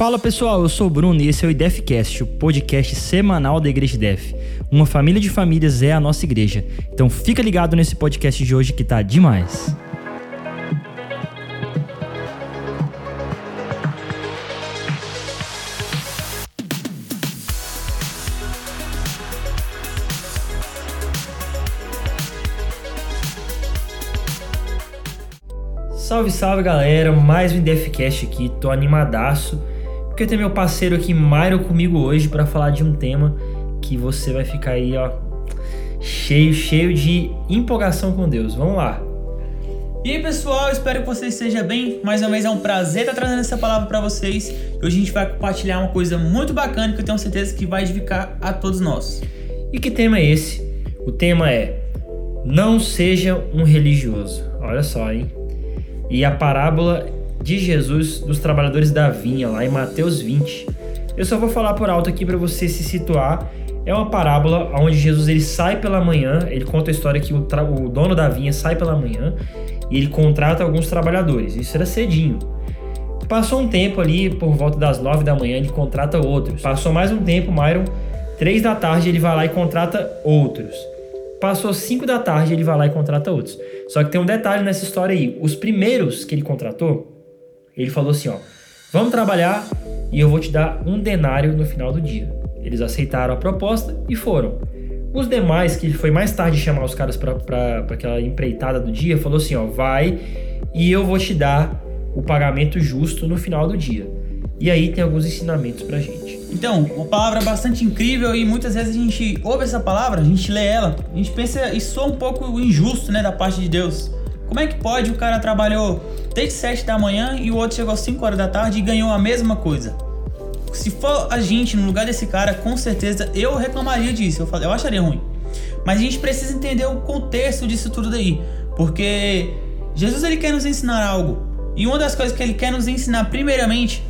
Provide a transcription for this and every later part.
Fala pessoal, eu sou o Bruno e esse é o IDEFcast, o podcast semanal da Igreja IDEF. Uma família de famílias é a nossa igreja. Então fica ligado nesse podcast de hoje que tá demais. Salve, salve galera, mais um IDFcast aqui, tô animadaço porque tem meu parceiro aqui, Mairo, comigo hoje para falar de um tema que você vai ficar aí, ó, cheio, cheio de empolgação com Deus. Vamos lá. E aí pessoal, espero que você esteja bem. Mais uma vez é um prazer estar trazendo essa palavra para vocês. Hoje a gente vai compartilhar uma coisa muito bacana que eu tenho certeza que vai edificar a todos nós. E que tema é esse? O tema é Não seja um religioso. Olha só, hein? E a parábola de Jesus dos trabalhadores da vinha, lá em Mateus 20. Eu só vou falar por alto aqui para você se situar. É uma parábola onde Jesus ele sai pela manhã, ele conta a história que o, o dono da vinha sai pela manhã e ele contrata alguns trabalhadores. Isso era cedinho. Passou um tempo ali, por volta das nove da manhã, ele contrata outros. Passou mais um tempo, Myron, três da tarde, ele vai lá e contrata outros. Passou cinco da tarde, ele vai lá e contrata outros. Só que tem um detalhe nessa história aí. Os primeiros que ele contratou, ele falou assim: ó, vamos trabalhar e eu vou te dar um denário no final do dia. Eles aceitaram a proposta e foram. Os demais, que foi mais tarde chamar os caras para aquela empreitada do dia, falou assim: ó, vai e eu vou te dar o pagamento justo no final do dia. E aí tem alguns ensinamentos pra gente. Então, uma palavra bastante incrível e muitas vezes a gente ouve essa palavra, a gente lê ela, a gente pensa e soa um pouco injusto, né, da parte de Deus. Como é que pode o cara trabalhou desde 7 da manhã e o outro chegou às 5 horas da tarde e ganhou a mesma coisa? Se for a gente no lugar desse cara, com certeza eu reclamaria disso, eu, eu acharia ruim. Mas a gente precisa entender o contexto disso tudo daí, porque Jesus ele quer nos ensinar algo. E uma das coisas que ele quer nos ensinar primeiramente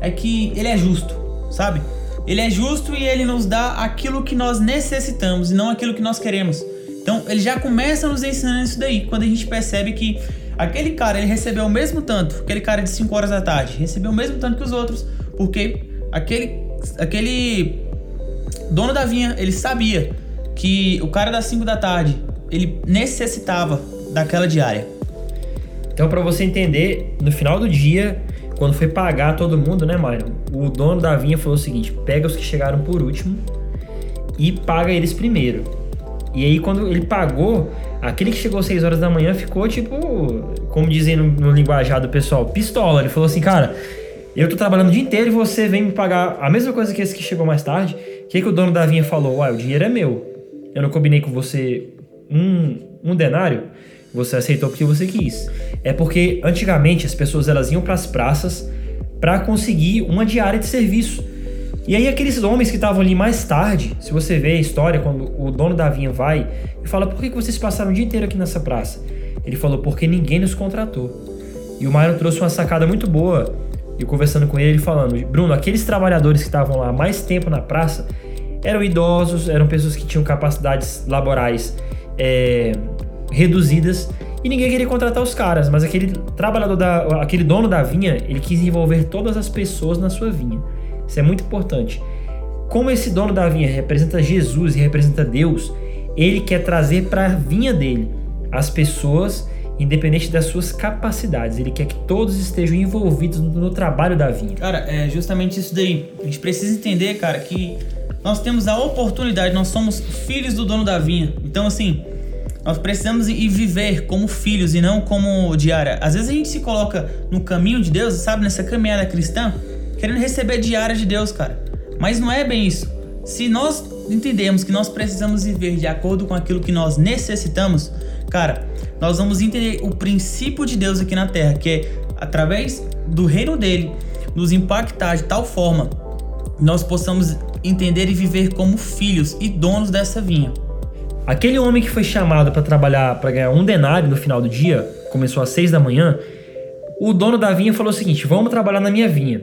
é que ele é justo, sabe? Ele é justo e ele nos dá aquilo que nós necessitamos e não aquilo que nós queremos. Então ele já começa nos ensinando isso daí, quando a gente percebe que aquele cara ele recebeu o mesmo tanto, aquele cara de 5 horas da tarde, recebeu o mesmo tanto que os outros, porque aquele, aquele dono da vinha, ele sabia que o cara das 5 da tarde, ele necessitava daquela diária. Então, para você entender, no final do dia, quando foi pagar todo mundo, né, Mário? O dono da vinha falou o seguinte: pega os que chegaram por último e paga eles primeiro. E aí, quando ele pagou, aquele que chegou às 6 horas da manhã ficou tipo, como dizem no, no linguajar do pessoal, pistola. Ele falou assim, cara, eu tô trabalhando o dia inteiro e você vem me pagar a mesma coisa que esse que chegou mais tarde. O que, que o dono da vinha falou? Uai, o dinheiro é meu. Eu não combinei com você um, um denário. Você aceitou porque você quis. É porque antigamente as pessoas elas iam para as praças para conseguir uma diária de serviço. E aí aqueles homens que estavam ali mais tarde, se você vê a história, quando o dono da vinha vai e fala, por que vocês passaram o dia inteiro aqui nessa praça? Ele falou, porque ninguém nos contratou. E o Myron trouxe uma sacada muito boa, e conversando com ele, ele falando, Bruno, aqueles trabalhadores que estavam lá mais tempo na praça, eram idosos, eram pessoas que tinham capacidades laborais é, reduzidas, e ninguém queria contratar os caras, mas aquele trabalhador, da, aquele dono da vinha, ele quis envolver todas as pessoas na sua vinha. Isso é muito importante. Como esse dono da vinha representa Jesus e representa Deus, ele quer trazer para a vinha dele as pessoas, independente das suas capacidades. Ele quer que todos estejam envolvidos no, trabalho da vinha. Cara, é justamente isso daí. A gente precisa entender, cara, que nós temos a oportunidade, nós somos filhos do dono da vinha. Então, assim, nós precisamos ir viver como filhos e não como diária. Às vezes a gente se coloca no caminho de Deus, sabe, nessa caminhada cristã, querendo receber diária de Deus, cara. Mas não é bem isso. Se nós entendemos que nós precisamos viver de acordo com aquilo que nós necessitamos, cara, nós vamos entender o princípio de Deus aqui na terra, que é através do reino dele nos impactar de tal forma nós possamos entender e viver como filhos e donos dessa vinha. Aquele homem que foi chamado para trabalhar para ganhar um denário no final do dia, começou às seis da manhã, o dono da vinha falou o seguinte: vamos trabalhar na minha vinha.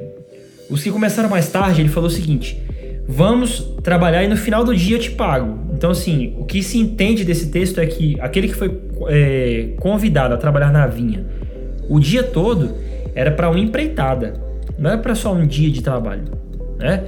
Os que começaram mais tarde, ele falou o seguinte: vamos trabalhar e no final do dia eu te pago. Então, assim, o que se entende desse texto é que aquele que foi é, convidado a trabalhar na vinha o dia todo era para uma empreitada. não era para só um dia de trabalho, né?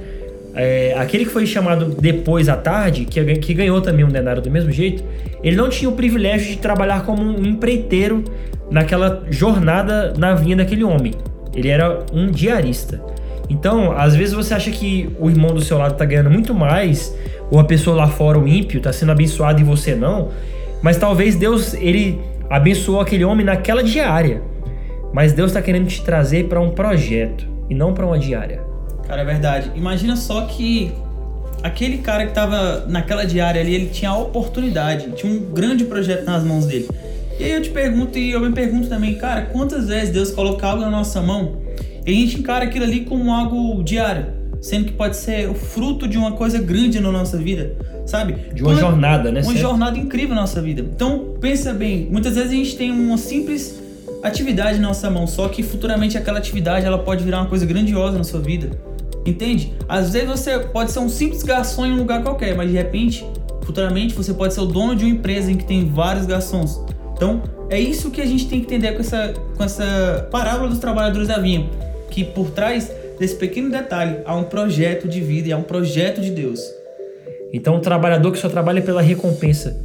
É, aquele que foi chamado depois à tarde, que, que ganhou também um denário do mesmo jeito, ele não tinha o privilégio de trabalhar como um empreiteiro naquela jornada na vinha daquele homem. Ele era um diarista. Então, às vezes você acha que o irmão do seu lado está ganhando muito mais, ou a pessoa lá fora, o ímpio, está sendo abençoado e você não. Mas talvez Deus, ele abençoou aquele homem naquela diária. Mas Deus está querendo te trazer para um projeto e não para uma diária. Cara, é verdade. Imagina só que aquele cara que estava naquela diária ali, ele tinha a oportunidade, tinha um grande projeto nas mãos dele. E aí eu te pergunto, e eu me pergunto também, cara, quantas vezes Deus coloca algo na nossa mão e a gente encara aquilo ali como algo diário, sendo que pode ser o fruto de uma coisa grande na nossa vida, sabe? De uma jornada, né? Uma jornada incrível na nossa vida. Então, pensa bem, muitas vezes a gente tem uma simples atividade na nossa mão, só que futuramente aquela atividade ela pode virar uma coisa grandiosa na sua vida. Entende? Às vezes você pode ser um simples garçom em um lugar qualquer, mas de repente, futuramente você pode ser o dono de uma empresa em que tem vários garçons. Então, é isso que a gente tem que entender com essa, com essa parábola dos trabalhadores da vinha. Que por trás desse pequeno detalhe há um projeto de vida e há um projeto de Deus. Então, o trabalhador que só trabalha pela recompensa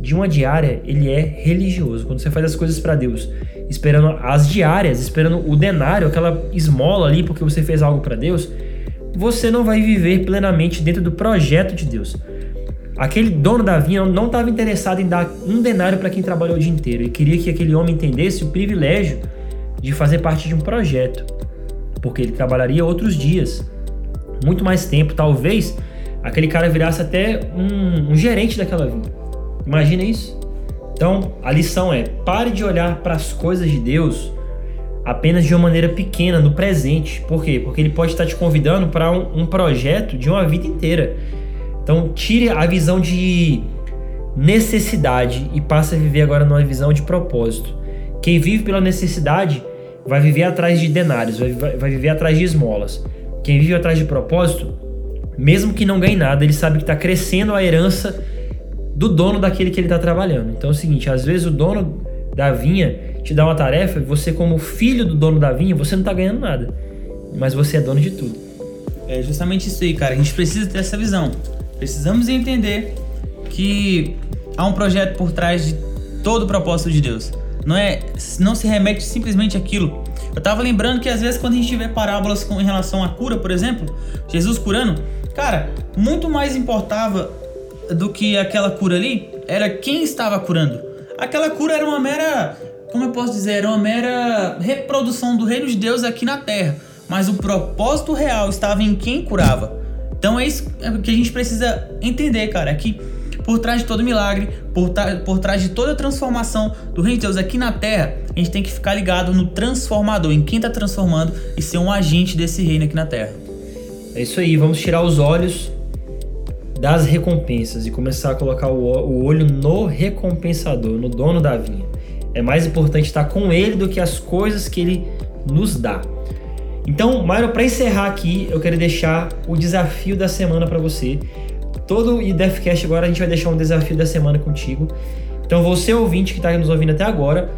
de uma diária, ele é religioso. Quando você faz as coisas para Deus, esperando as diárias, esperando o denário, aquela esmola ali porque você fez algo para Deus, você não vai viver plenamente dentro do projeto de Deus. Aquele dono da vinha não estava interessado em dar um denário para quem trabalhou o dia inteiro. Ele queria que aquele homem entendesse o privilégio de fazer parte de um projeto, porque ele trabalharia outros dias, muito mais tempo. Talvez aquele cara virasse até um, um gerente daquela vinha. Imagina isso. Então a lição é: pare de olhar para as coisas de Deus apenas de uma maneira pequena, no presente. Por quê? Porque ele pode estar te convidando para um, um projeto de uma vida inteira. Então, tire a visão de necessidade e passe a viver agora numa visão de propósito. Quem vive pela necessidade vai viver atrás de denários, vai, vai, viver atrás de esmolas. Quem vive atrás de propósito, mesmo que não ganhe nada, ele sabe que está crescendo a herança do dono daquele que ele está trabalhando. Então é o seguinte: às vezes o dono da vinha te dá uma tarefa, você, como filho do dono da vinha, você não está ganhando nada, mas você é dono de tudo. É justamente isso aí, cara. A gente precisa ter essa visão. Precisamos entender que há um projeto por trás de todo o propósito de Deus. Não é, não se remete simplesmente aquilo. Eu tava lembrando que às vezes quando a gente vê parábolas com em relação à cura, por exemplo, Jesus curando, cara, muito mais importava do que aquela cura ali era quem estava curando. Aquela cura era uma mera, como eu posso dizer, era uma mera reprodução do reino de Deus aqui na terra, mas o propósito real estava em quem curava. Então é isso que a gente precisa entender, cara, é que por trás de todo milagre, por, por trás de toda transformação do reino de Deus aqui na terra, a gente tem que ficar ligado no transformador, em quem está transformando e ser um agente desse reino aqui na terra. É isso aí, vamos tirar os olhos das recompensas e começar a colocar o olho no recompensador, no dono da vinha. É mais importante estar com ele do que as coisas que ele nos dá. Então, Mário, para encerrar aqui, eu quero deixar o desafio da semana para você. Todo o Deathcast agora a gente vai deixar um desafio da semana contigo. Então, você ouvinte que está nos ouvindo até agora,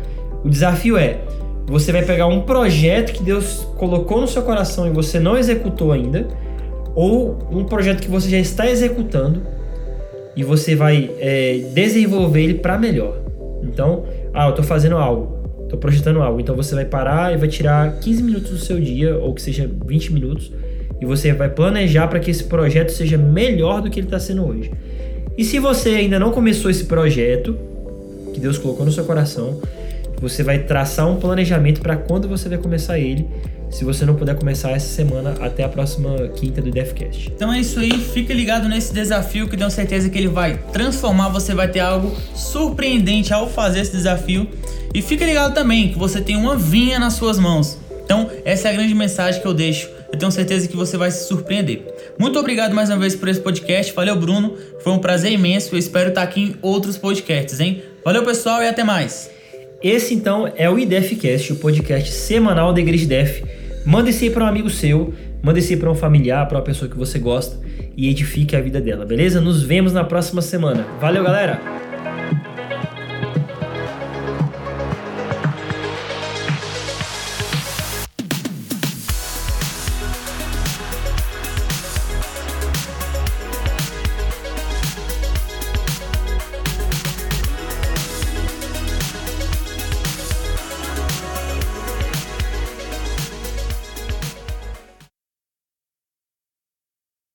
o desafio é: você vai pegar um projeto que Deus colocou no seu coração e você não executou ainda, ou um projeto que você já está executando e você vai é, desenvolver ele para melhor. Então, ah, eu estou fazendo algo tô projetando algo. Então você vai parar e vai tirar 15 minutos do seu dia, ou que seja 20 minutos, e você vai planejar para que esse projeto seja melhor do que ele está sendo hoje. E se você ainda não começou esse projeto que Deus colocou no seu coração, você vai traçar um planejamento para quando você vai começar ele. Se você não puder começar essa semana, até a próxima quinta do Deathcast. Então é isso aí, fica ligado nesse desafio que tenho certeza que ele vai transformar. Você vai ter algo surpreendente ao fazer esse desafio. E fica ligado também que você tem uma vinha nas suas mãos. Então, essa é a grande mensagem que eu deixo. Eu tenho certeza que você vai se surpreender. Muito obrigado mais uma vez por esse podcast. Valeu, Bruno. Foi um prazer imenso. Eu espero estar aqui em outros podcasts, hein? Valeu, pessoal, e até mais. Esse então é o IDEFcast, o podcast semanal da Igreja Def. Manda esse aí para um amigo seu, manda esse aí para um familiar, para uma pessoa que você gosta e edifique a vida dela, beleza? Nos vemos na próxima semana. Valeu, galera!